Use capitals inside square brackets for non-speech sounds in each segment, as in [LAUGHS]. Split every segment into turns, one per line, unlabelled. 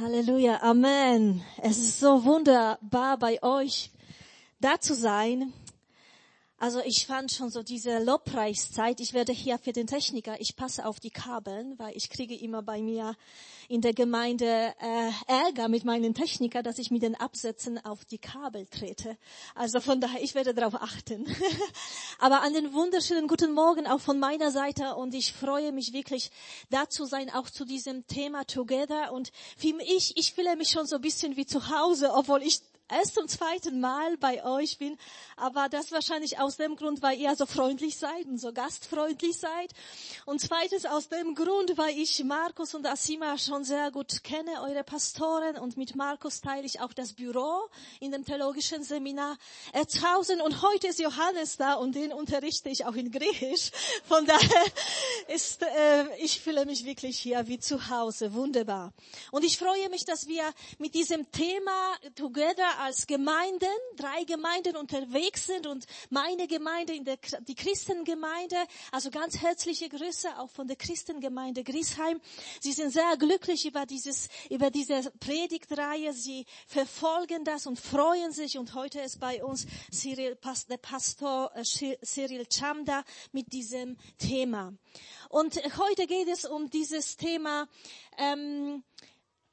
Halleluja, Amen. Es ist so wunderbar bei euch da zu sein. Also ich fand schon so diese Lobpreiszeit. Ich werde hier für den Techniker, ich passe auf die Kabeln, weil ich kriege immer bei mir in der Gemeinde äh, Ärger mit meinen Techniker, dass ich mit den Absätzen auf die Kabel trete. Also von daher, ich werde darauf achten. [LAUGHS] Aber an den wunderschönen guten Morgen auch von meiner Seite und ich freue mich wirklich da zu sein, auch zu diesem Thema Together. Und für mich, ich fühle mich schon so ein bisschen wie zu Hause, obwohl ich erst zum zweiten Mal bei euch bin, aber das wahrscheinlich aus dem Grund, weil ihr so freundlich seid und so gastfreundlich seid. Und zweitens aus dem Grund, weil ich Markus und Asima schon sehr gut kenne, eure Pastoren, und mit Markus teile ich auch das Büro in dem theologischen Seminar Erzhausen. Und heute ist Johannes da und den unterrichte ich auch in Griechisch. Von daher ist, äh, ich fühle mich wirklich hier wie zu Hause. Wunderbar. Und ich freue mich, dass wir mit diesem Thema Together als Gemeinden, drei Gemeinden unterwegs sind und meine Gemeinde, in der, die Christengemeinde, also ganz herzliche Grüße auch von der Christengemeinde Griesheim. Sie sind sehr glücklich über dieses, über diese Predigtreihe. Sie verfolgen das und freuen sich und heute ist bei uns Cyril, der Pastor äh, Cyril Chamda mit diesem Thema. Und heute geht es um dieses Thema, ähm,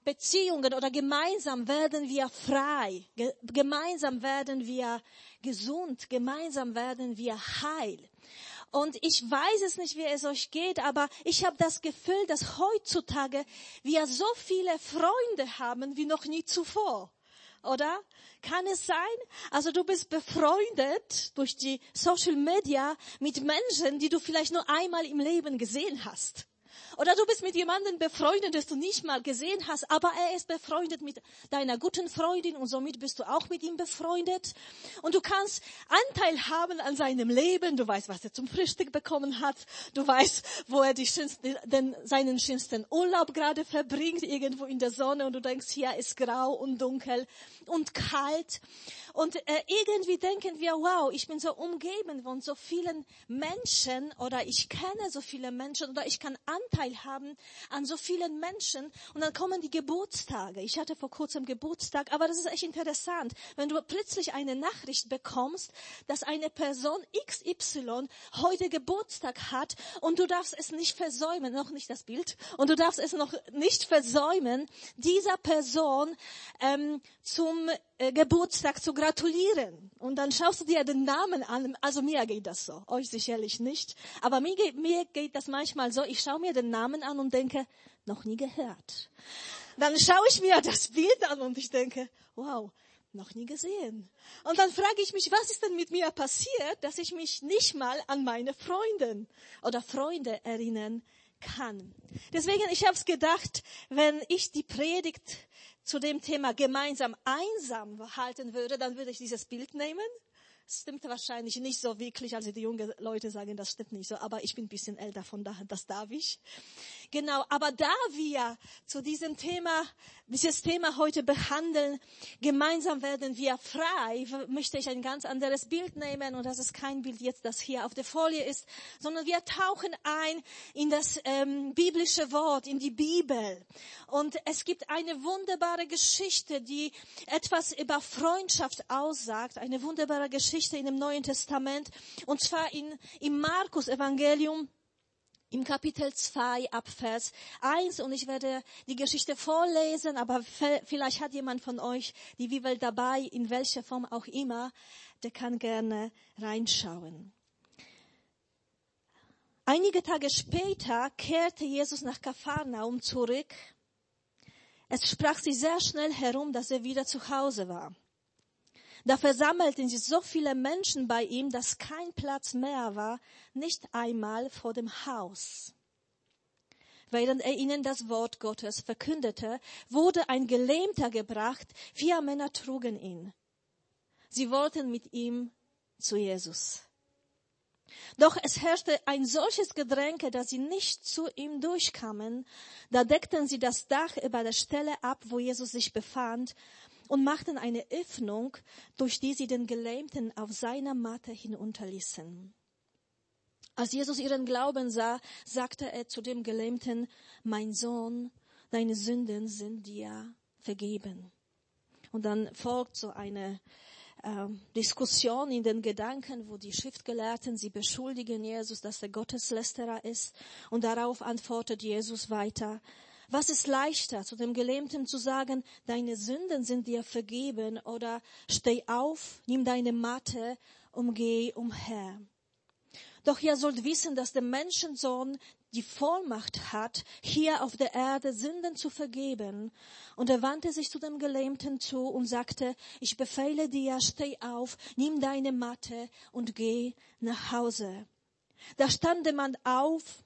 Beziehungen oder gemeinsam werden wir frei, gemeinsam werden wir gesund, gemeinsam werden wir heil. Und ich weiß es nicht, wie es euch geht, aber ich habe das Gefühl, dass heutzutage wir so viele Freunde haben wie noch nie zuvor. Oder? Kann es sein? Also du bist befreundet durch die Social Media mit Menschen, die du vielleicht nur einmal im Leben gesehen hast. Oder du bist mit jemandem befreundet, das du nicht mal gesehen hast, aber er ist befreundet mit deiner guten Freundin und somit bist du auch mit ihm befreundet. Und du kannst Anteil haben an seinem Leben. Du weißt, was er zum Frühstück bekommen hat. Du weißt, wo er die schönsten, den, seinen schönsten Urlaub gerade verbringt, irgendwo in der Sonne und du denkst, hier ist grau und dunkel und kalt. Und äh, irgendwie denken wir, wow, ich bin so umgeben von so vielen Menschen oder ich kenne so viele Menschen oder ich kann Anteil haben an so vielen Menschen. Und dann kommen die Geburtstage. Ich hatte vor kurzem Geburtstag, aber das ist echt interessant. Wenn du plötzlich eine Nachricht bekommst, dass eine Person XY heute Geburtstag hat und du darfst es nicht versäumen, noch nicht das Bild, und du darfst es noch nicht versäumen, dieser Person ähm, zum äh, Geburtstag zu gratulieren. Und dann schaust du dir den Namen an. Also mir geht das so, euch sicherlich nicht. Aber mir geht, mir geht das manchmal so, ich schaue mir den Namen an und denke, noch nie gehört. Dann schaue ich mir das Bild an und ich denke, wow, noch nie gesehen. Und dann frage ich mich, was ist denn mit mir passiert, dass ich mich nicht mal an meine Freundin oder Freunde erinnern kann. Deswegen, ich habe es gedacht, wenn ich die Predigt zu dem Thema gemeinsam einsam halten würde, dann würde ich dieses Bild nehmen. Stimmt wahrscheinlich nicht so wirklich, also die jungen Leute sagen, das stimmt nicht so, aber ich bin ein bisschen älter, von daher, das darf ich. Genau, aber da wir zu diesem Thema, dieses Thema heute behandeln, gemeinsam werden wir frei, möchte ich ein ganz anderes Bild nehmen und das ist kein Bild jetzt, das hier auf der Folie ist, sondern wir tauchen ein in das ähm, biblische Wort, in die Bibel. Und es gibt eine wunderbare Geschichte, die etwas über Freundschaft aussagt, eine wunderbare Geschichte in dem Neuen Testament, und zwar in, im Markus Evangelium, im Kapitel 2 ab Vers 1 und ich werde die Geschichte vorlesen, aber vielleicht hat jemand von euch die Bibel dabei, in welcher Form auch immer, der kann gerne reinschauen. Einige Tage später kehrte Jesus nach Kapharnaum zurück. Es sprach sich sehr schnell herum, dass er wieder zu Hause war. Da versammelten sich so viele Menschen bei ihm, dass kein Platz mehr war, nicht einmal vor dem Haus. Während er ihnen das Wort Gottes verkündete, wurde ein Gelähmter gebracht, vier Männer trugen ihn. Sie wollten mit ihm zu Jesus. Doch es herrschte ein solches Gedränge, dass sie nicht zu ihm durchkamen. Da deckten sie das Dach über der Stelle ab, wo Jesus sich befand, und machten eine Öffnung, durch die sie den Gelähmten auf seiner Matte hinunterließen. Als Jesus ihren Glauben sah, sagte er zu dem Gelähmten, mein Sohn, deine Sünden sind dir vergeben. Und dann folgt so eine äh, Diskussion in den Gedanken, wo die Schriftgelehrten sie beschuldigen Jesus, dass er Gotteslästerer ist. Und darauf antwortet Jesus weiter. Was ist leichter, zu dem Gelähmten zu sagen, deine Sünden sind dir vergeben oder steh auf, nimm deine Matte und geh umher. Doch ihr sollt wissen, dass der Menschensohn die Vollmacht hat, hier auf der Erde Sünden zu vergeben. Und er wandte sich zu dem Gelähmten zu und sagte, ich befehle dir, steh auf, nimm deine Matte und geh nach Hause. Da stand der Mann auf,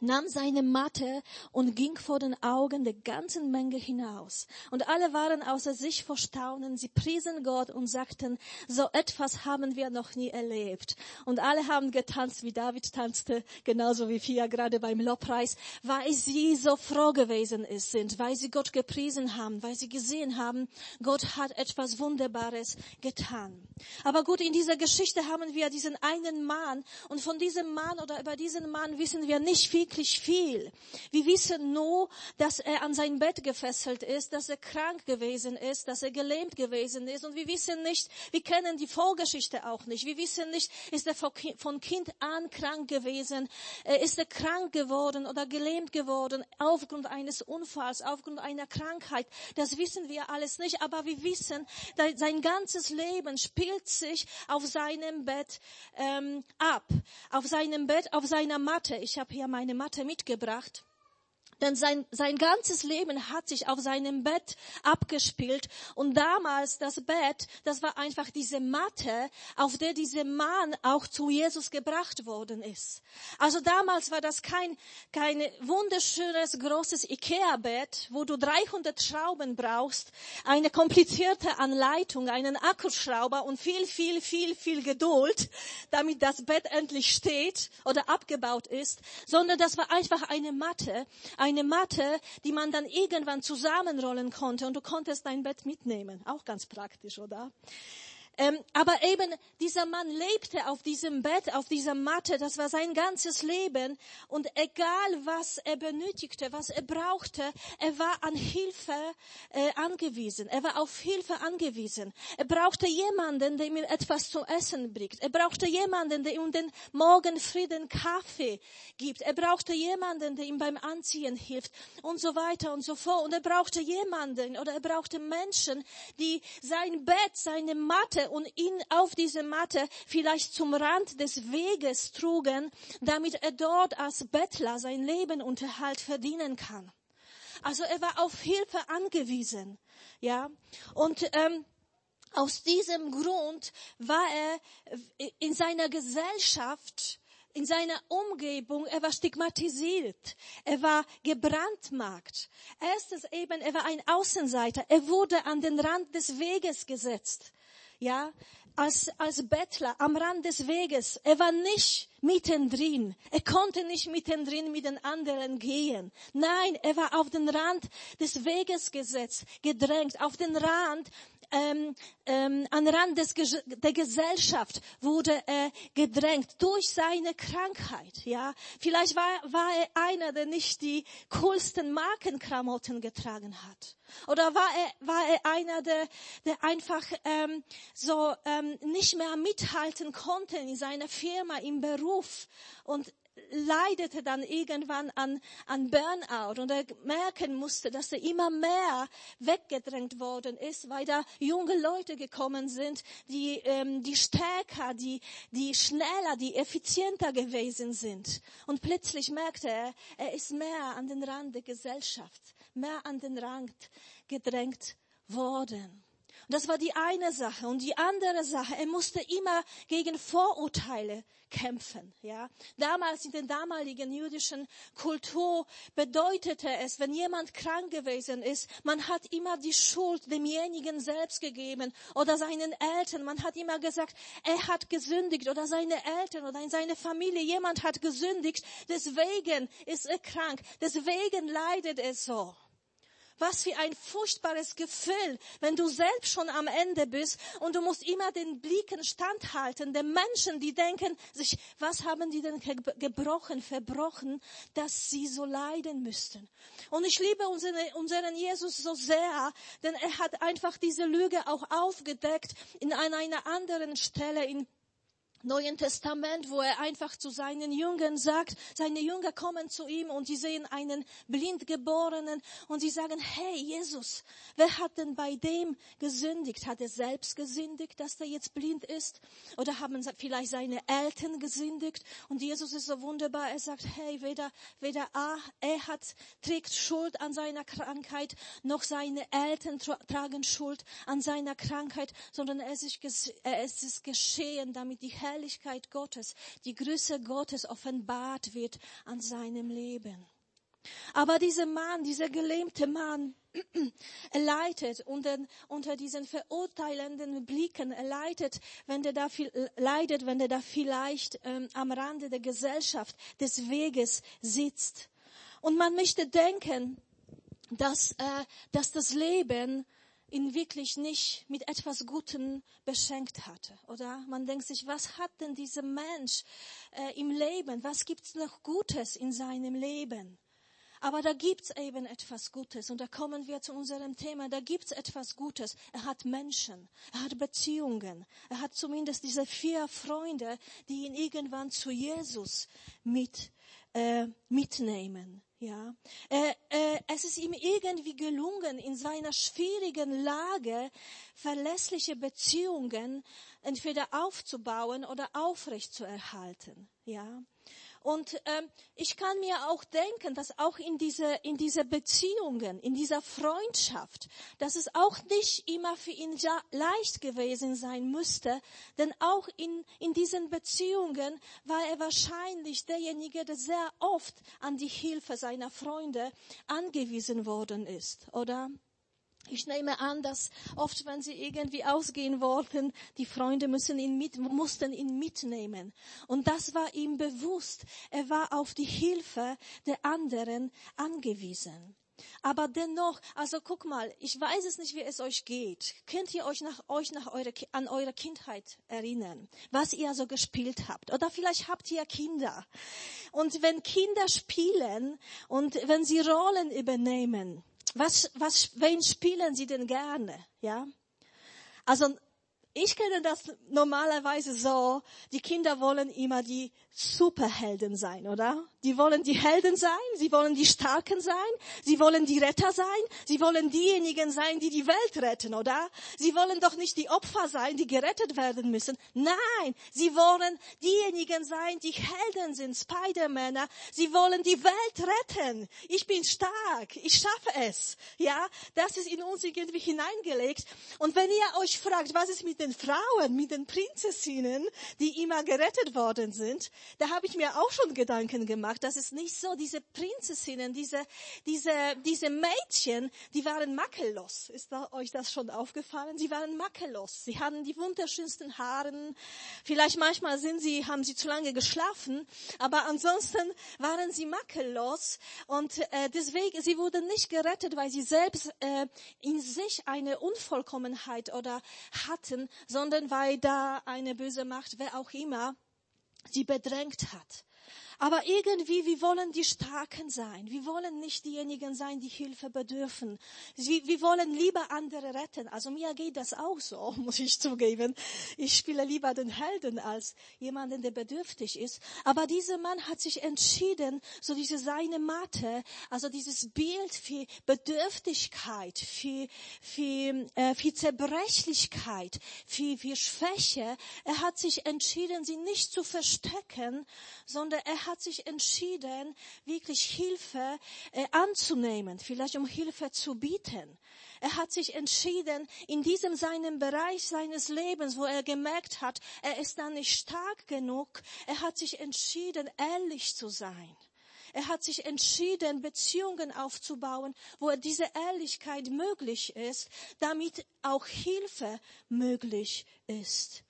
nahm seine Matte und ging vor den Augen der ganzen Menge hinaus. Und alle waren außer sich vor Staunen. Sie priesen Gott und sagten, so etwas haben wir noch nie erlebt. Und alle haben getanzt, wie David tanzte, genauso wie Fia gerade beim Lobpreis, weil sie so froh gewesen sind, weil sie Gott gepriesen haben, weil sie gesehen haben, Gott hat etwas Wunderbares getan. Aber gut, in dieser Geschichte haben wir diesen einen Mann und von diesem Mann oder über diesen Mann wissen wir nicht viel wirklich viel. Wir wissen nur, dass er an sein Bett gefesselt ist, dass er krank gewesen ist, dass er gelähmt gewesen ist. Und wir wissen nicht, wir kennen die Vorgeschichte auch nicht. Wir wissen nicht, ist er von Kind an krank gewesen, äh, ist er krank geworden oder gelähmt geworden aufgrund eines Unfalls, aufgrund einer Krankheit. Das wissen wir alles nicht. Aber wir wissen, sein ganzes Leben spielt sich auf seinem Bett ähm, ab. Auf seinem Bett, auf seiner Matte. Ich habe hier meine Matte mitgebracht. Denn sein, sein ganzes Leben hat sich auf seinem Bett abgespielt. Und damals das Bett, das war einfach diese Matte, auf der dieser Mann auch zu Jesus gebracht worden ist. Also damals war das kein, kein wunderschönes, großes Ikea-Bett, wo du 300 Schrauben brauchst, eine komplizierte Anleitung, einen Akkuschrauber und viel, viel, viel, viel Geduld, damit das Bett endlich steht oder abgebaut ist, sondern das war einfach eine Matte, eine Matte, die man dann irgendwann zusammenrollen konnte und du konntest dein Bett mitnehmen. Auch ganz praktisch, oder? Ähm, aber eben dieser Mann lebte auf diesem Bett, auf dieser Matte, das war sein ganzes Leben. Und egal was er benötigte, was er brauchte, er war an Hilfe äh, angewiesen. Er war auf Hilfe angewiesen. Er brauchte jemanden, der ihm etwas zu essen bringt. Er brauchte jemanden, der ihm den Morgenfrieden Kaffee gibt. Er brauchte jemanden, der ihm beim Anziehen hilft und so weiter und so fort. Und er brauchte jemanden oder er brauchte Menschen, die sein Bett, seine Matte, und ihn auf diese Matte vielleicht zum Rand des Weges trugen, damit er dort als Bettler sein Lebenunterhalt verdienen kann. Also er war auf Hilfe angewiesen, ja. Und ähm, aus diesem Grund war er in seiner Gesellschaft in seiner Umgebung, er war stigmatisiert, er war gebrandmarkt. Erstens eben, er war ein Außenseiter, er wurde an den Rand des Weges gesetzt ja, als, als Bettler am Rand des Weges. Er war nicht mittendrin. Er konnte nicht mittendrin mit den anderen gehen. Nein, er war auf den Rand des Weges gesetzt, gedrängt, auf den Rand ähm, ähm, an Rand des, der Gesellschaft wurde er gedrängt durch seine Krankheit. Ja, vielleicht war, war er einer, der nicht die coolsten Markenklamotten getragen hat. Oder war er, war er einer, der, der einfach ähm, so ähm, nicht mehr mithalten konnte in seiner Firma, im Beruf und leidete dann irgendwann an, an Burnout und er merken musste, dass er immer mehr weggedrängt worden ist, weil da junge Leute gekommen sind, die, ähm, die stärker, die, die schneller, die effizienter gewesen sind. Und plötzlich merkte er, er ist mehr an den Rand der Gesellschaft, mehr an den Rand gedrängt worden. Und das war die eine Sache. Und die andere Sache, er musste immer gegen Vorurteile kämpfen. Ja, damals in der damaligen jüdischen Kultur bedeutete es, wenn jemand krank gewesen ist, man hat immer die Schuld demjenigen selbst gegeben oder seinen Eltern. Man hat immer gesagt, er hat gesündigt oder seine Eltern oder in seine Familie jemand hat gesündigt. Deswegen ist er krank. Deswegen leidet er so. Was für ein furchtbares Gefühl, wenn du selbst schon am Ende bist und du musst immer den Blicken standhalten, den Menschen, die denken sich, was haben die denn gebrochen, verbrochen, dass sie so leiden müssten. Und ich liebe unseren, Jesus so sehr, denn er hat einfach diese Lüge auch aufgedeckt in einer anderen Stelle in Neuen Testament, wo er einfach zu seinen Jüngern sagt, seine Jünger kommen zu ihm und sie sehen einen Blindgeborenen und sie sagen, hey Jesus, wer hat denn bei dem gesündigt? Hat er selbst gesündigt, dass er jetzt blind ist? Oder haben vielleicht seine Eltern gesündigt? Und Jesus ist so wunderbar, er sagt, hey, weder, weder A, er hat, trägt Schuld an seiner Krankheit, noch seine Eltern tragen Schuld an seiner Krankheit, sondern es ist, es ist geschehen, damit die Herr Herrlichkeit Gottes, die Größe Gottes offenbart wird an seinem Leben. Aber dieser Mann, dieser gelähmte Mann, [CLEARS THROAT] er leidet unter, unter diesen verurteilenden Blicken, er leidet, wenn er da viel, leidet, wenn er da vielleicht ähm, am Rande der Gesellschaft, des Weges sitzt. Und man möchte denken, dass, äh, dass das Leben ihn wirklich nicht mit etwas Gutem beschenkt hatte, oder? Man denkt sich, was hat denn dieser Mensch äh, im Leben? Was gibt's noch Gutes in seinem Leben? Aber da gibt's eben etwas Gutes und da kommen wir zu unserem Thema. Da gibt's etwas Gutes. Er hat Menschen, er hat Beziehungen, er hat zumindest diese vier Freunde, die ihn irgendwann zu Jesus mit äh, mitnehmen. Ja, äh, äh, es ist ihm irgendwie gelungen, in seiner schwierigen Lage verlässliche Beziehungen entweder aufzubauen oder aufrechtzuerhalten. Ja, und ähm, ich kann mir auch denken, dass auch in diese in diese Beziehungen, in dieser Freundschaft, dass es auch nicht immer für ihn leicht gewesen sein müsste, denn auch in in diesen Beziehungen war er wahrscheinlich derjenige, der sehr oft an die Hilfe seiner Freunde angewiesen worden ist, oder? Ich nehme an, dass oft, wenn sie irgendwie ausgehen wollten, die Freunde müssen ihn mit, mussten ihn mitnehmen. Und das war ihm bewusst. Er war auf die Hilfe der anderen angewiesen. Aber dennoch, also guck mal, ich weiß es nicht, wie es euch geht. Könnt ihr euch nach euch nach eure, an eure Kindheit erinnern, was ihr so gespielt habt? Oder vielleicht habt ihr Kinder. Und wenn Kinder spielen und wenn sie Rollen übernehmen, was, was, wen spielen Sie denn gerne? Ja? Also, ich kenne das normalerweise so, die Kinder wollen immer die Superhelden sein, oder? Die wollen die Helden sein, sie wollen die Starken sein, sie wollen die Retter sein, sie wollen diejenigen sein, die die Welt retten, oder? Sie wollen doch nicht die Opfer sein, die gerettet werden müssen. Nein, sie wollen diejenigen sein, die Helden sind, Spider-Männer. Sie wollen die Welt retten. Ich bin stark, ich schaffe es. Ja, das ist in uns irgendwie hineingelegt. Und wenn ihr euch fragt, was ist mit den Frauen, mit den Prinzessinnen, die immer gerettet worden sind, da habe ich mir auch schon Gedanken gemacht gemacht. Das ist nicht so. Diese Prinzessinnen, diese, diese, diese Mädchen, die waren makellos. Ist da, euch das schon aufgefallen? Sie waren makellos. Sie hatten die wunderschönsten Haaren. Vielleicht manchmal sind sie, haben sie zu lange geschlafen. Aber ansonsten waren sie makellos. Und äh, deswegen, sie wurden nicht gerettet, weil sie selbst äh, in sich eine Unvollkommenheit oder hatten, sondern weil da eine böse Macht, wer auch immer, sie bedrängt hat. Aber irgendwie, wir wollen die Starken sein. Wir wollen nicht diejenigen sein, die Hilfe bedürfen. Wir, wir wollen lieber andere retten. Also mir geht das auch so, [LAUGHS] muss ich zugeben. Ich spiele lieber den Helden als jemanden, der bedürftig ist. Aber dieser Mann hat sich entschieden, so diese seine Mathe, also dieses Bild für Bedürftigkeit, für, für, äh, für Zerbrechlichkeit, für, für Schwäche, er hat sich entschieden, sie nicht zu verstecken, sondern er hat sich entschieden, wirklich Hilfe äh, anzunehmen, vielleicht um Hilfe zu bieten. Er hat sich entschieden, in diesem seinen Bereich seines Lebens, wo er gemerkt hat, er ist da nicht stark genug, er hat sich entschieden, ehrlich zu sein. Er hat sich entschieden, Beziehungen aufzubauen, wo diese Ehrlichkeit möglich ist, damit auch Hilfe möglich ist.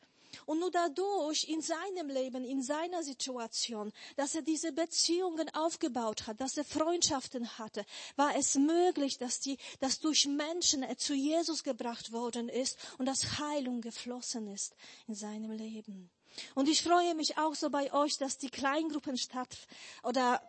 Und nur dadurch in seinem Leben, in seiner Situation, dass er diese Beziehungen aufgebaut hat, dass er Freundschaften hatte, war es möglich, dass die, dass durch Menschen er zu Jesus gebracht worden ist und dass Heilung geflossen ist in seinem Leben. Und ich freue mich auch so bei euch, dass die Kleingruppen statt oder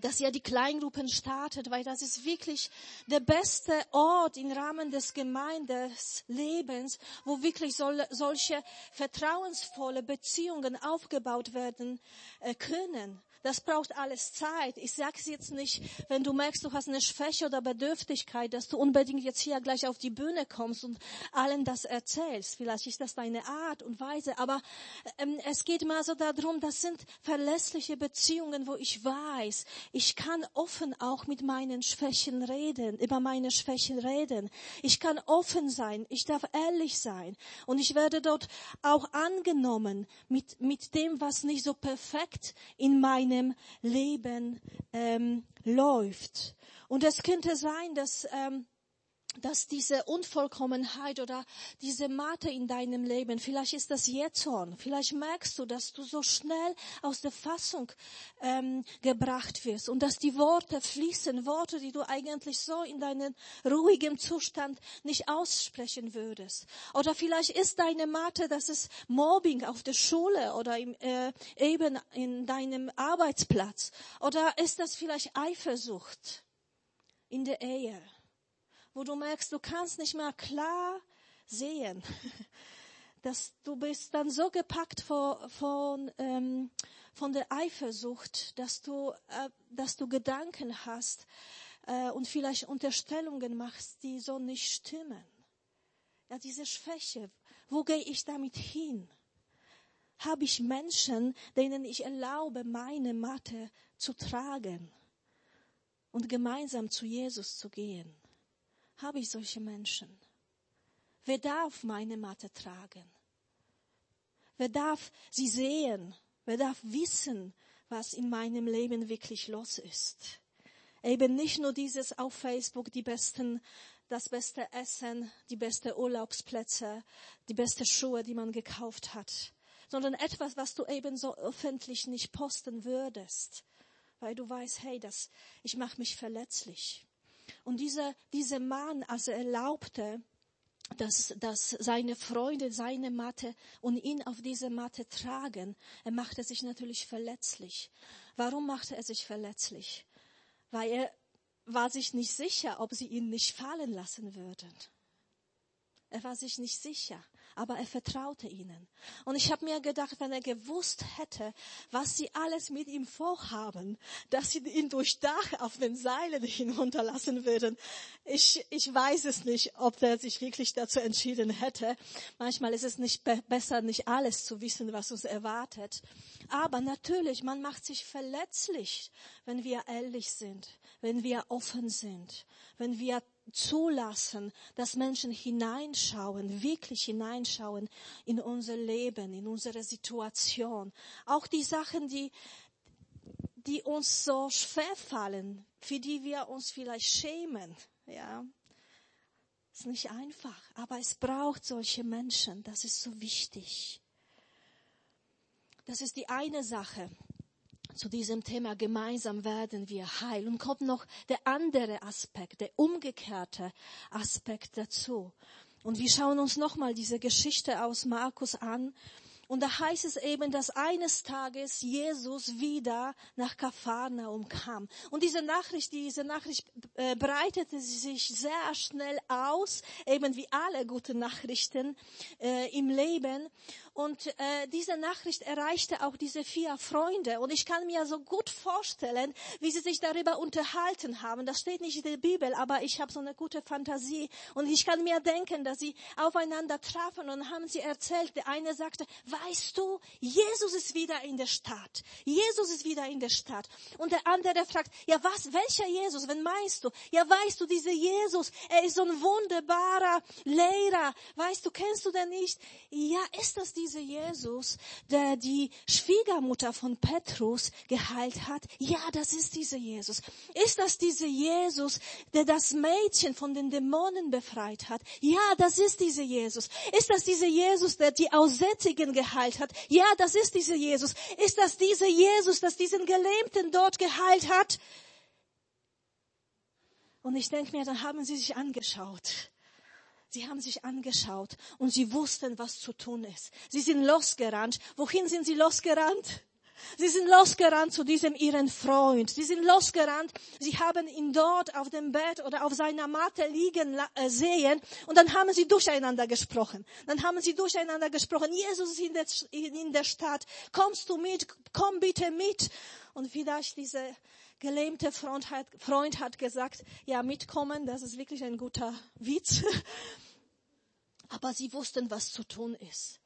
dass ihr die Kleingruppen startet, weil das ist wirklich der beste Ort im Rahmen des Gemeindeslebens, wo wirklich soll, solche vertrauensvolle Beziehungen aufgebaut werden äh, können. Das braucht alles Zeit. Ich sage es jetzt nicht, wenn du merkst, du hast eine Schwäche oder Bedürftigkeit, dass du unbedingt jetzt hier gleich auf die Bühne kommst und allen das erzählst. Vielleicht ist das deine Art und Weise, aber ähm, es geht mal so darum, das sind verlässliche Beziehungen, wo ich weiß, ich kann offen auch mit meinen Schwächen reden, über meine Schwächen reden. Ich kann offen sein, ich darf ehrlich sein und ich werde dort auch angenommen mit, mit dem, was nicht so perfekt in meinem meinem Leben ähm, läuft. Und es könnte sein, dass ähm, dass diese Unvollkommenheit oder diese Mate in deinem Leben, vielleicht ist das Jetzorn, vielleicht merkst du, dass du so schnell aus der Fassung ähm, gebracht wirst und dass die Worte fließen, Worte, die du eigentlich so in deinem ruhigen Zustand nicht aussprechen würdest. Oder vielleicht ist deine Mate, dass es Mobbing auf der Schule oder im, äh, eben in deinem Arbeitsplatz. Oder ist das vielleicht Eifersucht in der Ehe? Wo du merkst, du kannst nicht mehr klar sehen. [LAUGHS] Dass du bist dann so gepackt von, von, ähm, von der Eifersucht, dass du, äh, dass du Gedanken hast äh, und vielleicht Unterstellungen machst, die so nicht stimmen. Ja, diese Schwäche, wo gehe ich damit hin? Habe ich Menschen, denen ich erlaube, meine Matte zu tragen und gemeinsam zu Jesus zu gehen? Habe ich solche Menschen? Wer darf meine Matte tragen? Wer darf sie sehen? Wer darf wissen, was in meinem Leben wirklich los ist? Eben nicht nur dieses auf Facebook, die besten, das beste Essen, die beste Urlaubsplätze, die beste Schuhe, die man gekauft hat, sondern etwas, was du eben so öffentlich nicht posten würdest, weil du weißt, hey, das, ich mache mich verletzlich. Und dieser, dieser Mann, als er erlaubte, dass, dass seine Freunde seine Matte und ihn auf diese Matte tragen, er machte sich natürlich verletzlich. Warum machte er sich verletzlich? Weil er war sich nicht sicher, ob sie ihn nicht fallen lassen würden. Er war sich nicht sicher aber er vertraute ihnen. Und ich habe mir gedacht, wenn er gewusst hätte, was sie alles mit ihm vorhaben, dass sie ihn durch Dach auf den Seilen [LAUGHS] hinunterlassen würden, ich, ich weiß es nicht, ob er sich wirklich dazu entschieden hätte. Manchmal ist es nicht be besser, nicht alles zu wissen, was uns erwartet. Aber natürlich, man macht sich verletzlich, wenn wir ehrlich sind, wenn wir offen sind, wenn wir zulassen, dass Menschen hineinschauen, wirklich hineinschauen in unser Leben, in unsere Situation. Auch die Sachen, die, die uns so schwer fallen, für die wir uns vielleicht schämen, ja. Ist nicht einfach, aber es braucht solche Menschen. Das ist so wichtig. Das ist die eine Sache zu diesem Thema gemeinsam werden wir heil. Und kommt noch der andere Aspekt, der umgekehrte Aspekt dazu. Und wir schauen uns nochmal diese Geschichte aus Markus an. Und da heißt es eben, dass eines Tages Jesus wieder nach Kapharnaum kam. Und diese Nachricht, diese Nachricht äh, breitete sich sehr schnell aus, eben wie alle guten Nachrichten äh, im Leben. Und äh, diese Nachricht erreichte auch diese vier Freunde. Und ich kann mir so gut vorstellen, wie sie sich darüber unterhalten haben. Das steht nicht in der Bibel, aber ich habe so eine gute Fantasie. Und ich kann mir denken, dass sie aufeinander trafen und haben sie erzählt. Der eine sagte, weißt du, Jesus ist wieder in der Stadt. Jesus ist wieder in der Stadt. Und der andere fragt, ja was, welcher Jesus? Wen meinst du? Ja weißt du, dieser Jesus, er ist so ein wunderbarer Lehrer. Weißt du, kennst du den nicht? Ja, ist das dieser dieser Jesus, der die Schwiegermutter von Petrus geheilt hat? Ja, das ist dieser Jesus. Ist das dieser Jesus, der das Mädchen von den Dämonen befreit hat? Ja, das ist dieser Jesus. Ist das dieser Jesus, der die Aussätzigen geheilt hat? Ja, das ist dieser Jesus. Ist das dieser Jesus, der diesen Gelähmten dort geheilt hat? Und ich denke mir, dann haben sie sich angeschaut. Sie haben sich angeschaut und sie wussten, was zu tun ist. Sie sind losgerannt. Wohin sind sie losgerannt? Sie sind losgerannt zu diesem ihren Freund. Sie sind losgerannt. Sie haben ihn dort auf dem Bett oder auf seiner Matte liegen äh, sehen und dann haben sie durcheinander gesprochen. Dann haben sie durcheinander gesprochen. Jesus ist in der, in der Stadt. Kommst du mit? Komm bitte mit. Und vielleicht diese gelähmte Freund hat, Freund hat gesagt, ja, mitkommen, das ist wirklich ein guter Witz. [LAUGHS] Aber sie wussten, was zu tun ist.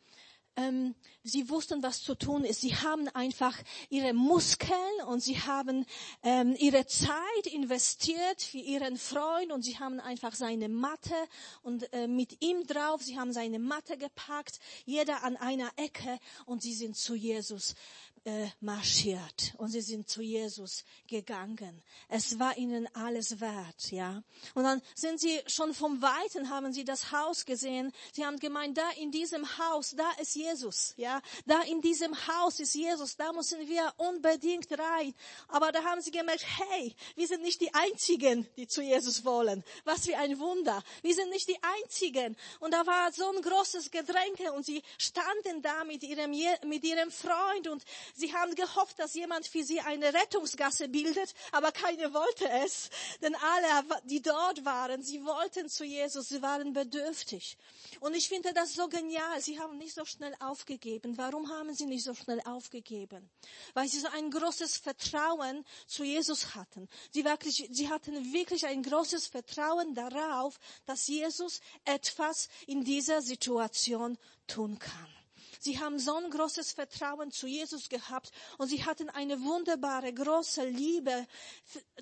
Ähm, sie wussten, was zu tun ist. Sie haben einfach ihre Muskeln und sie haben ähm, ihre Zeit investiert für ihren Freund und sie haben einfach seine Matte und äh, mit ihm drauf. Sie haben seine Matte gepackt, jeder an einer Ecke und sie sind zu Jesus äh, marschiert und sie sind zu Jesus gegangen. Es war ihnen alles wert, ja. Und dann sind sie schon vom Weiten haben sie das Haus gesehen. Sie haben gemeint, da in diesem Haus, da ist Jesus, ja. Da in diesem Haus ist Jesus, da müssen wir unbedingt rein. Aber da haben sie gemerkt, hey, wir sind nicht die Einzigen, die zu Jesus wollen. Was für ein Wunder. Wir sind nicht die Einzigen. Und da war so ein großes Gedränge und sie standen da mit ihrem, mit ihrem Freund und Sie haben gehofft, dass jemand für sie eine Rettungsgasse bildet, aber keiner wollte es. Denn alle, die dort waren, sie wollten zu Jesus, sie waren bedürftig. Und ich finde das so genial. Sie haben nicht so schnell aufgegeben. Warum haben sie nicht so schnell aufgegeben? Weil sie so ein großes Vertrauen zu Jesus hatten. Sie, wirklich, sie hatten wirklich ein großes Vertrauen darauf, dass Jesus etwas in dieser Situation tun kann. Sie haben so ein großes Vertrauen zu Jesus gehabt und sie hatten eine wunderbare, große Liebe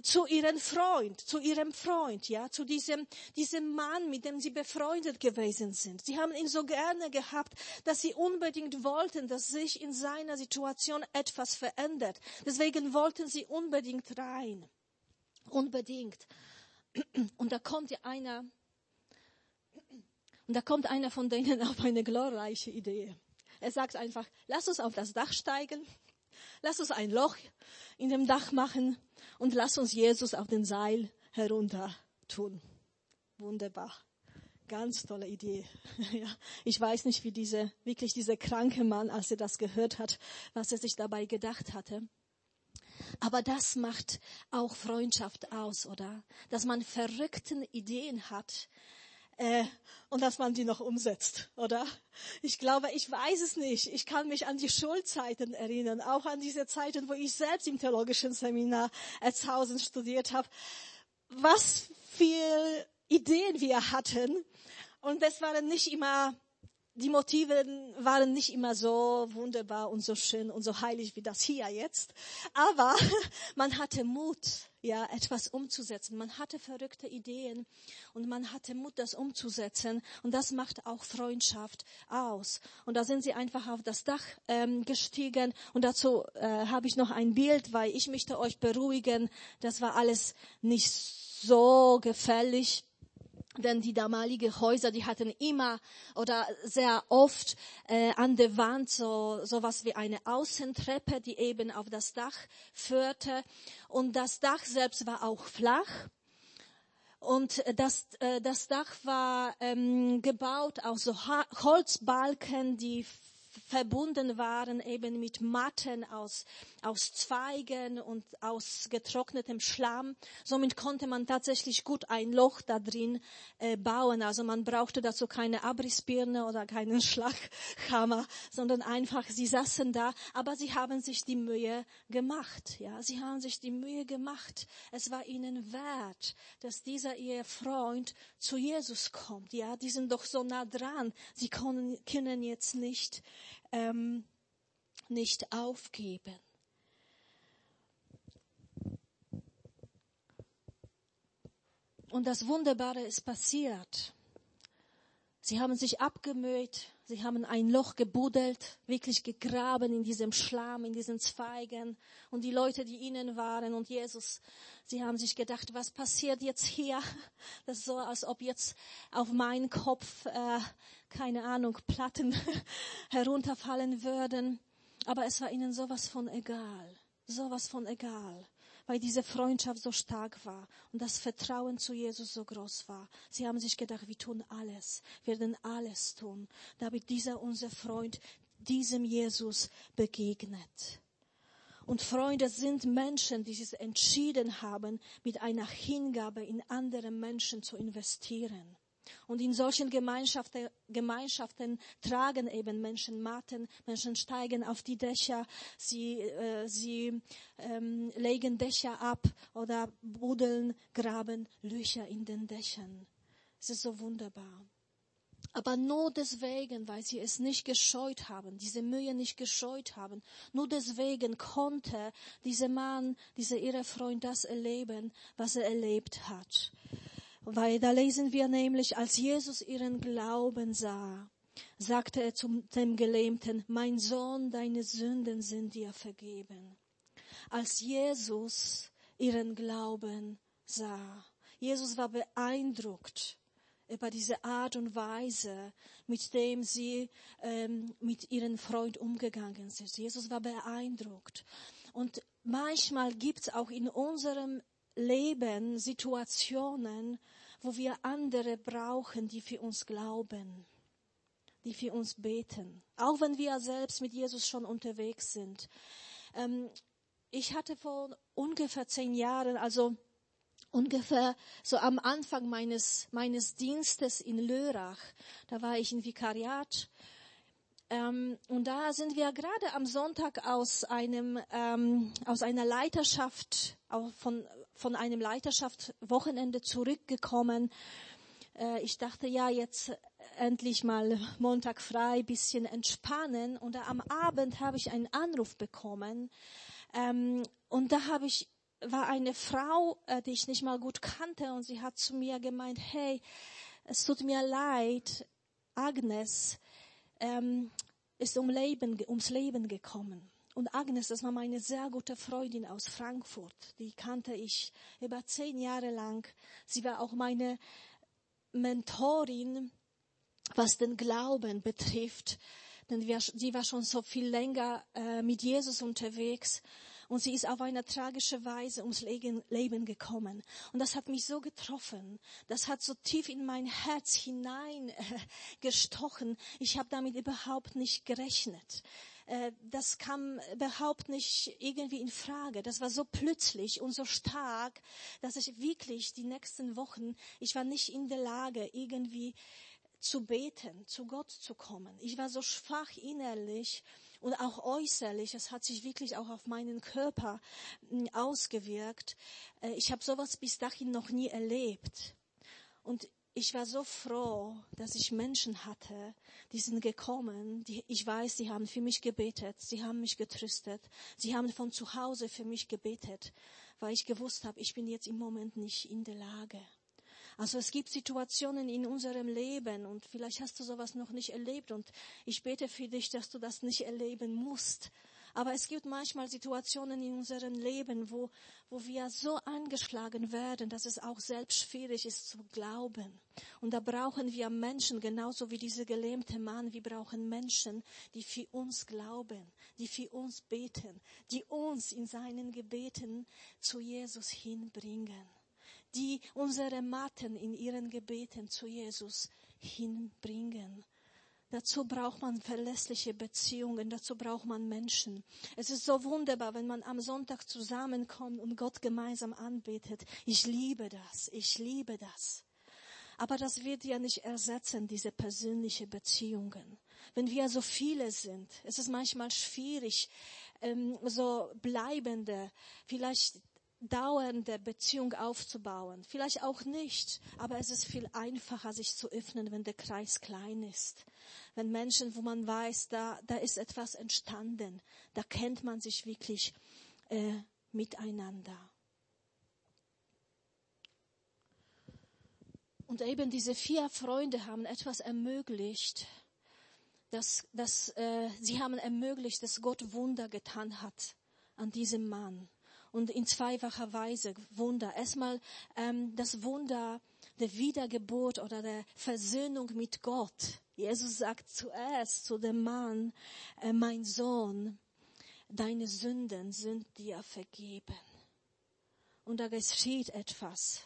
zu ihrem Freund, zu ihrem Freund, ja, zu diesem, diesem Mann, mit dem sie befreundet gewesen sind. Sie haben ihn so gerne gehabt, dass sie unbedingt wollten, dass sich in seiner Situation etwas verändert. Deswegen wollten sie unbedingt rein. Unbedingt. Und da kommt ja einer, und da kommt einer von denen auf eine glorreiche Idee. Er sagt einfach, lass uns auf das Dach steigen, lass uns ein Loch in dem Dach machen und lass uns Jesus auf den Seil herunter tun. Wunderbar. Ganz tolle Idee. [LAUGHS] Ich weiß nicht, wie diese, wirklich dieser kranke Mann, als er das gehört hat, was er sich dabei gedacht hatte. Aber das macht auch Freundschaft aus, oder? Dass man verrückten Ideen hat, äh, und dass man die noch umsetzt, oder? Ich glaube, ich weiß es nicht. Ich kann mich an die Schulzeiten erinnern, auch an diese Zeiten, wo ich selbst im theologischen Seminar Erzhausen studiert habe. Was für Ideen wir hatten. Und das waren nicht immer die Motive waren nicht immer so wunderbar und so schön und so heilig wie das hier jetzt. Aber [LAUGHS] man hatte Mut, ja, etwas umzusetzen. Man hatte verrückte Ideen und man hatte Mut, das umzusetzen. Und das macht auch Freundschaft aus. Und da sind sie einfach auf das Dach ähm, gestiegen. Und dazu äh, habe ich noch ein Bild, weil ich möchte euch beruhigen. Das war alles nicht so gefällig denn die damalige Häuser, die hatten immer oder sehr oft äh, an der Wand so sowas wie eine Außentreppe, die eben auf das Dach führte. Und das Dach selbst war auch flach. Und das, äh, das Dach war ähm, gebaut aus so Holzbalken, die verbunden waren eben mit Matten aus, aus Zweigen und aus getrocknetem Schlamm. Somit konnte man tatsächlich gut ein Loch da drin äh, bauen. Also man brauchte dazu keine Abrissbirne oder keinen [LAUGHS] Schlaghammer, sondern einfach, sie saßen da, aber sie haben sich die Mühe gemacht. Ja, sie haben sich die Mühe gemacht. Es war ihnen wert, dass dieser ihr Freund zu Jesus kommt. Ja, die sind doch so nah dran. Sie können, können jetzt nicht ähm, nicht aufgeben. Und das Wunderbare ist passiert. Sie haben sich abgemüht, Sie haben ein Loch gebuddelt, wirklich gegraben in diesem Schlamm, in diesen Zweigen. Und die Leute, die ihnen waren und Jesus, sie haben sich gedacht, was passiert jetzt hier? Das ist so, als ob jetzt auf meinen Kopf, äh, keine Ahnung, Platten [LAUGHS] herunterfallen würden. Aber es war ihnen sowas von egal. Sowas von egal weil diese Freundschaft so stark war und das Vertrauen zu Jesus so groß war. Sie haben sich gedacht, wir tun alles, werden alles tun, damit dieser unser Freund diesem Jesus begegnet. Und Freunde sind Menschen, die sich entschieden haben, mit einer Hingabe in andere Menschen zu investieren. Und in solchen Gemeinschaften, Gemeinschaften tragen eben Menschen Matten, Menschen steigen auf die Dächer, sie, äh, sie ähm, legen Dächer ab oder buddeln, graben Löcher in den Dächern. Es ist so wunderbar. Aber nur deswegen, weil sie es nicht gescheut haben, diese Mühe nicht gescheut haben, nur deswegen konnte dieser Mann, dieser ihre Freund das erleben, was er erlebt hat. Weil da lesen wir nämlich, als Jesus ihren Glauben sah, sagte er zum dem Gelähmten, mein Sohn, deine Sünden sind dir vergeben. Als Jesus ihren Glauben sah, Jesus war beeindruckt über diese Art und Weise, mit dem sie ähm, mit ihrem Freund umgegangen sind. Jesus war beeindruckt. Und manchmal gibt es auch in unserem Leben Situationen, wo wir andere brauchen, die für uns glauben, die für uns beten, auch wenn wir selbst mit Jesus schon unterwegs sind. Ähm, ich hatte vor ungefähr zehn Jahren, also ungefähr so am Anfang meines, meines Dienstes in Lörrach, da war ich in Vikariat ähm, und da sind wir gerade am Sonntag aus einem ähm, aus einer Leiterschaft von von einem Leiterschaftswochenende zurückgekommen. Äh, ich dachte ja jetzt endlich mal Montag frei, bisschen entspannen. Und am Abend habe ich einen Anruf bekommen ähm, und da habe ich war eine Frau, äh, die ich nicht mal gut kannte, und sie hat zu mir gemeint: Hey, es tut mir leid, Agnes ähm, ist um Leben, ums Leben gekommen. Und Agnes, das war meine sehr gute Freundin aus Frankfurt. Die kannte ich über zehn Jahre lang. Sie war auch meine Mentorin, was den Glauben betrifft. Denn sie war schon so viel länger äh, mit Jesus unterwegs und sie ist auf eine tragische Weise ums Leben gekommen. Und das hat mich so getroffen. Das hat so tief in mein Herz hinein äh. Ich habe damit überhaupt nicht gerechnet das kam überhaupt nicht irgendwie in Frage. Das war so plötzlich und so stark, dass ich wirklich die nächsten Wochen, ich war nicht in der Lage, irgendwie zu beten, zu Gott zu kommen. Ich war so schwach innerlich und auch äußerlich. Es hat sich wirklich auch auf meinen Körper hm, ausgewirkt. Äh, ich habe sowas bis dahin noch nie erlebt. Und ich war so froh, dass ich Menschen hatte, die sind gekommen, die, ich weiß, sie haben für mich gebetet, sie haben mich getröstet, sie haben von zu Hause für mich gebetet, weil ich gewusst habe, ich bin jetzt im Moment nicht in der Lage. Also es gibt Situationen in unserem Leben und vielleicht hast du sowas noch nicht erlebt und ich bete für dich, dass du das nicht erleben musst. Aber es gibt manchmal Situationen in unserem Leben, wo, wo wir so angeschlagen werden, dass es auch selbst schwierig ist zu glauben. Und da brauchen wir Menschen, genauso wie dieser gelähmte Mann. Wir brauchen Menschen, die für uns glauben, die für uns beten, die uns in seinen Gebeten zu Jesus hinbringen die unsere Matten in ihren Gebeten zu Jesus hinbringen. Dazu braucht man verlässliche Beziehungen, dazu braucht man Menschen. Es ist so wunderbar, wenn man am Sonntag zusammenkommt und Gott gemeinsam anbetet. Ich liebe das, ich liebe das. Aber das wird ja nicht ersetzen, diese persönliche Beziehungen. Wenn wir so viele sind, es ist manchmal schwierig, ähm, so bleibende, vielleicht dauernde Beziehung aufzubauen. Vielleicht auch nicht, aber es ist viel einfacher, sich zu öffnen, wenn der Kreis klein ist. Wenn Menschen, wo man weiß, da, da ist etwas entstanden, da kennt man sich wirklich äh, miteinander. Und eben diese vier Freunde haben etwas ermöglicht, dass, dass äh, sie haben ermöglicht, dass Gott Wunder getan hat an diesem Mann. Und in zweifacher Weise Wunder. Erstmal ähm, das Wunder der Wiedergeburt oder der Versöhnung mit Gott. Jesus sagt zuerst zu dem Mann, äh, mein Sohn, deine Sünden sind dir vergeben. Und da geschieht etwas.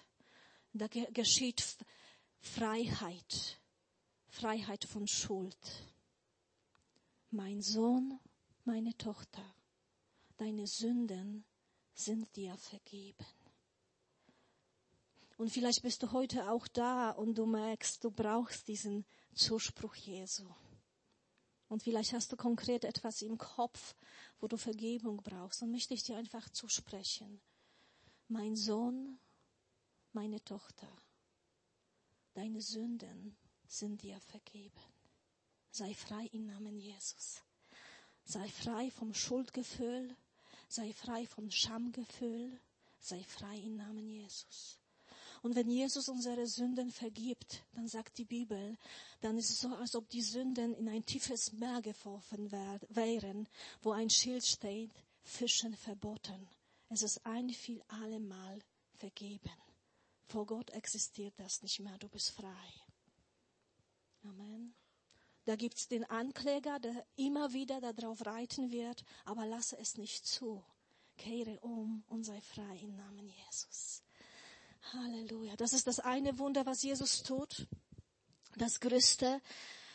Da geschieht Freiheit. Freiheit von Schuld. Mein Sohn, meine Tochter, deine Sünden sind dir vergeben. Und vielleicht bist du heute auch da und du merkst, du brauchst diesen Zuspruch Jesu. Und vielleicht hast du konkret etwas im Kopf, wo du Vergebung brauchst. Und möchte ich dir einfach zusprechen. Mein Sohn, meine Tochter, deine Sünden sind dir vergeben. Sei frei im Namen Jesus. Sei frei vom Schuldgefühl. Sei frei vom Schamgefühl. Sei frei im Namen Jesus. Und wenn Jesus unsere Sünden vergibt, dann sagt die Bibel, dann ist es so, als ob die Sünden in ein tiefes Meer geworfen wären, wo ein Schild steht, Fischen verboten. Es ist ein für allemal vergeben. Vor Gott existiert das nicht mehr, du bist frei. Amen. Da gibt's den Ankläger, der immer wieder darauf reiten wird, aber lasse es nicht zu. Kehre um und sei frei im Namen Jesus. Halleluja. Das ist das eine Wunder, was Jesus tut. Das größte,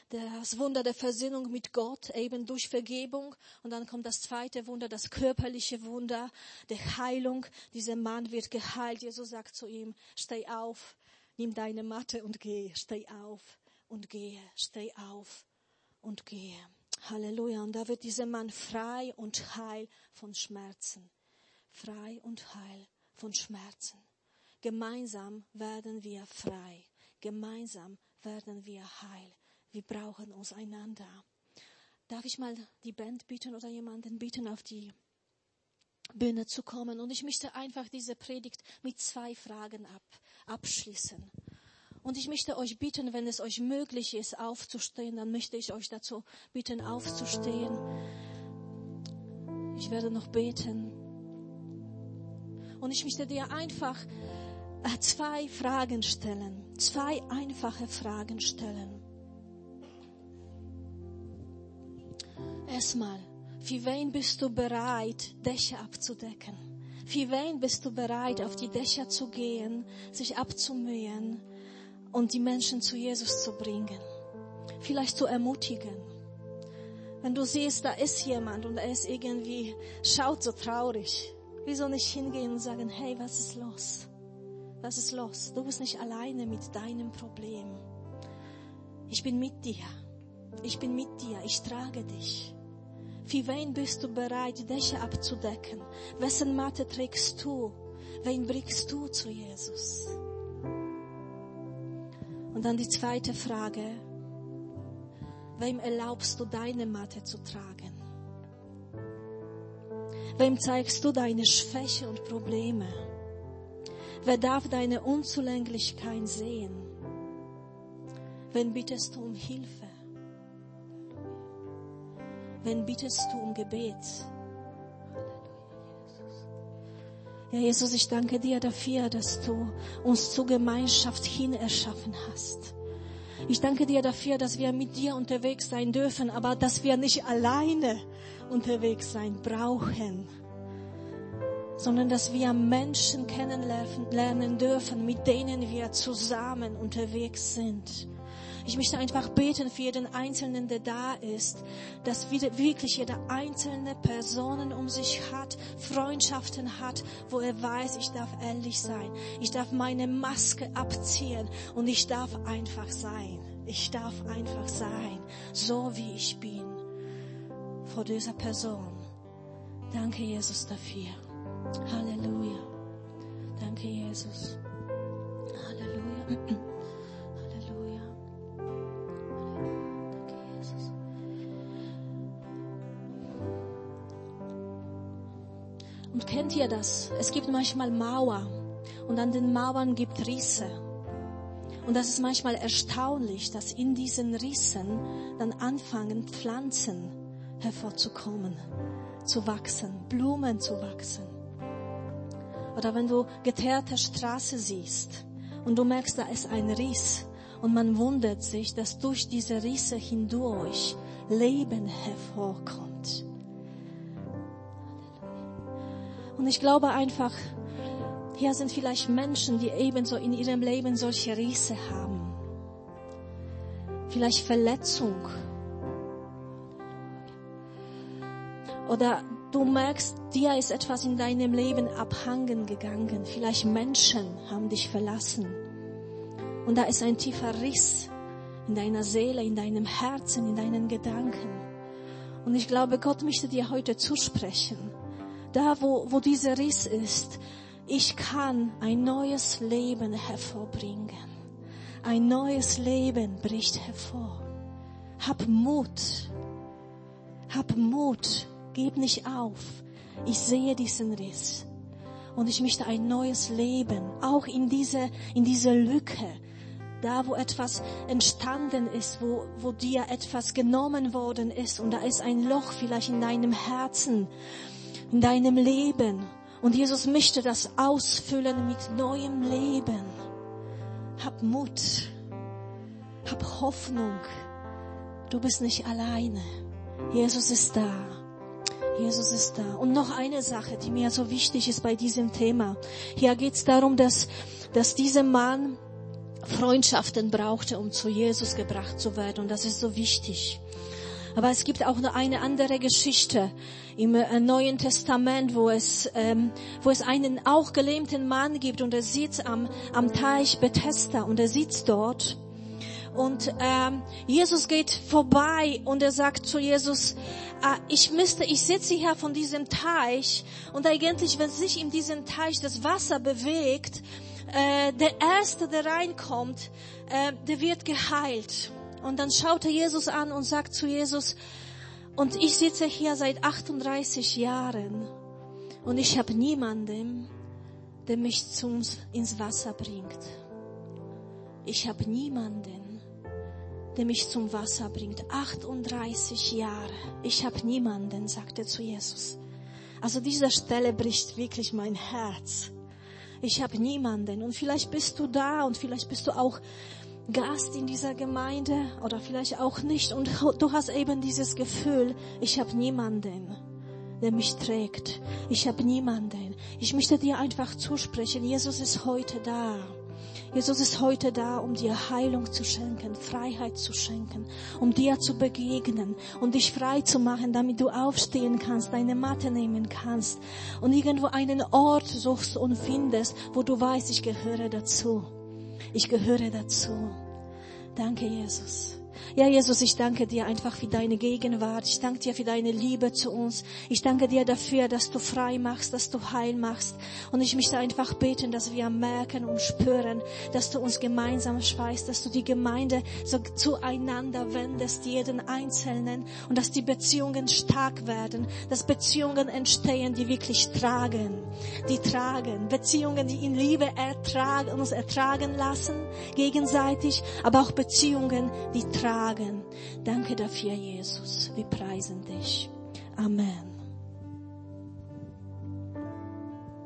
das Wunder der Versöhnung mit Gott, eben durch Vergebung. Und dann kommt das zweite Wunder, das körperliche Wunder der Heilung. Dieser Mann wird geheilt. Jesus sagt zu ihm, steh auf, nimm deine Matte und geh. Steh auf und gehe. Steh auf und gehe. Halleluja. Und da wird dieser Mann frei und heil von Schmerzen. Frei und heil von Schmerzen. Gemeinsam werden wir frei. Gemeinsam werden wir heil. Wir brauchen uns einander. Darf ich mal die Band bitten oder jemanden bitten, auf die Bühne zu kommen? Und ich möchte einfach diese Predigt mit zwei Fragen ab, abschließen. Und ich möchte euch bitten, wenn es euch möglich ist, aufzustehen, dann möchte ich euch dazu bitten, aufzustehen. Ich werde noch beten. Und ich möchte dir einfach äh, zwei Fragen stellen, zwei einfache Fragen stellen. Erstmal, für wen bist du bereit, Dächer abzudecken? Für wen bist du bereit, auf die Dächer zu gehen, sich abzumühen und die Menschen zu Jesus zu bringen? Vielleicht zu ermutigen. Wenn du siehst, da ist jemand und er ist irgendwie, schaut so traurig. Wieso nicht hingehen und sagen, hey, was ist los? Was ist los? Du bist nicht alleine mit deinem Problem. Ich bin mit dir. Ich bin mit dir. Ich trage dich. Für wen bist du bereit, Dächer abzudecken? Wessen Matte trägst du? Wen bringst du zu Jesus? Und dann die zweite Frage. Wem erlaubst du deine Matte zu tragen? Wem zeigst du deine Schwäche und Probleme? Wer darf deine Unzulänglichkeit sehen? Wen bittest du um Hilfe? Wen bittest du um Gebet? Ja, Jesus, ich danke dir dafür, dass du uns zur Gemeinschaft hin erschaffen hast. Ich danke dir dafür, dass wir mit dir unterwegs sein dürfen, aber dass wir nicht alleine unterwegs sein brauchen sondern dass wir Menschen kennenlernen dürfen, mit denen wir zusammen unterwegs sind. Ich möchte einfach beten für jeden Einzelnen, der da ist, dass wirklich jeder einzelne Personen um sich hat, Freundschaften hat, wo er weiß, ich darf ehrlich sein, ich darf meine Maske abziehen und ich darf einfach sein. Ich darf einfach sein, so wie ich bin, vor dieser Person. Danke, Jesus, dafür. Halleluja. Danke, Jesus. Halleluja. [CLEARS THROAT] Und kennt ihr das? Es gibt manchmal Mauer und an den Mauern gibt Risse. Und das ist manchmal erstaunlich, dass in diesen Rissen dann anfangen Pflanzen hervorzukommen, zu wachsen, Blumen zu wachsen. Oder wenn du geteerte Straße siehst und du merkst, da ist ein Riss und man wundert sich, dass durch diese Risse hindurch Leben hervorkommt. Und ich glaube einfach, hier sind vielleicht Menschen, die ebenso in ihrem Leben solche Risse haben. Vielleicht Verletzung. Oder du merkst, dir ist etwas in deinem Leben abhangen gegangen. Vielleicht Menschen haben dich verlassen. Und da ist ein tiefer Riss in deiner Seele, in deinem Herzen, in deinen Gedanken. Und ich glaube, Gott möchte dir heute zusprechen. Da, wo, wo dieser Riss ist, ich kann ein neues Leben hervorbringen. Ein neues Leben bricht hervor. Hab Mut. Hab Mut. Gib nicht auf. Ich sehe diesen Riss. Und ich möchte ein neues Leben, auch in diese, in diese Lücke, da wo etwas entstanden ist, wo, wo dir etwas genommen worden ist und da ist ein Loch vielleicht in deinem Herzen, in deinem Leben und Jesus möchte das ausfüllen mit neuem Leben. Hab Mut. Hab Hoffnung. Du bist nicht alleine. Jesus ist da. Jesus ist da. Und noch eine Sache, die mir so wichtig ist bei diesem Thema. Hier geht es darum, dass, dass dieser Mann Freundschaften brauchte, um zu Jesus gebracht zu werden. Und das ist so wichtig. Aber es gibt auch noch eine andere Geschichte im äh, Neuen Testament, wo es, ähm, wo es einen auch gelähmten Mann gibt und er sitzt am, am Teich Bethesda und er sitzt dort. Und ähm, Jesus geht vorbei und er sagt zu Jesus, ah, ich müsste, ich sitze hier von diesem Teich und eigentlich, wenn sich in diesem Teich das Wasser bewegt, äh, der Erste, der reinkommt, äh, der wird geheilt. Und dann schaut er Jesus an und sagt zu Jesus, und ich sitze hier seit 38 Jahren und ich habe niemanden, der mich zum, ins Wasser bringt. Ich habe niemanden, der mich zum Wasser bringt. 38 Jahre. Ich habe niemanden, sagt er zu Jesus. Also dieser Stelle bricht wirklich mein Herz. Ich habe niemanden. Und vielleicht bist du da und vielleicht bist du auch Gast in dieser Gemeinde oder vielleicht auch nicht und du hast eben dieses Gefühl, ich habe niemanden, der mich trägt. Ich habe niemanden. Ich möchte dir einfach zusprechen, Jesus ist heute da. Jesus ist heute da, um dir Heilung zu schenken, Freiheit zu schenken, um dir zu begegnen und dich frei zu machen, damit du aufstehen kannst, deine Matte nehmen kannst und irgendwo einen Ort suchst und findest, wo du weißt, ich gehöre dazu. Ich gehöre dazu. Danke, Jesus. Ja, Jesus, ich danke dir einfach für deine Gegenwart. Ich danke dir für deine Liebe zu uns. Ich danke dir dafür, dass du frei machst, dass du heil machst. Und ich möchte einfach beten, dass wir merken und spüren, dass du uns gemeinsam schweißt, dass du die Gemeinde so zueinander wendest, jeden Einzelnen, und dass die Beziehungen stark werden, dass Beziehungen entstehen, die wirklich tragen, die tragen, Beziehungen, die in Liebe ertragen, uns ertragen lassen, gegenseitig, aber auch Beziehungen, die tragen tragen. Danke dafür, Jesus. Wir preisen dich. Amen.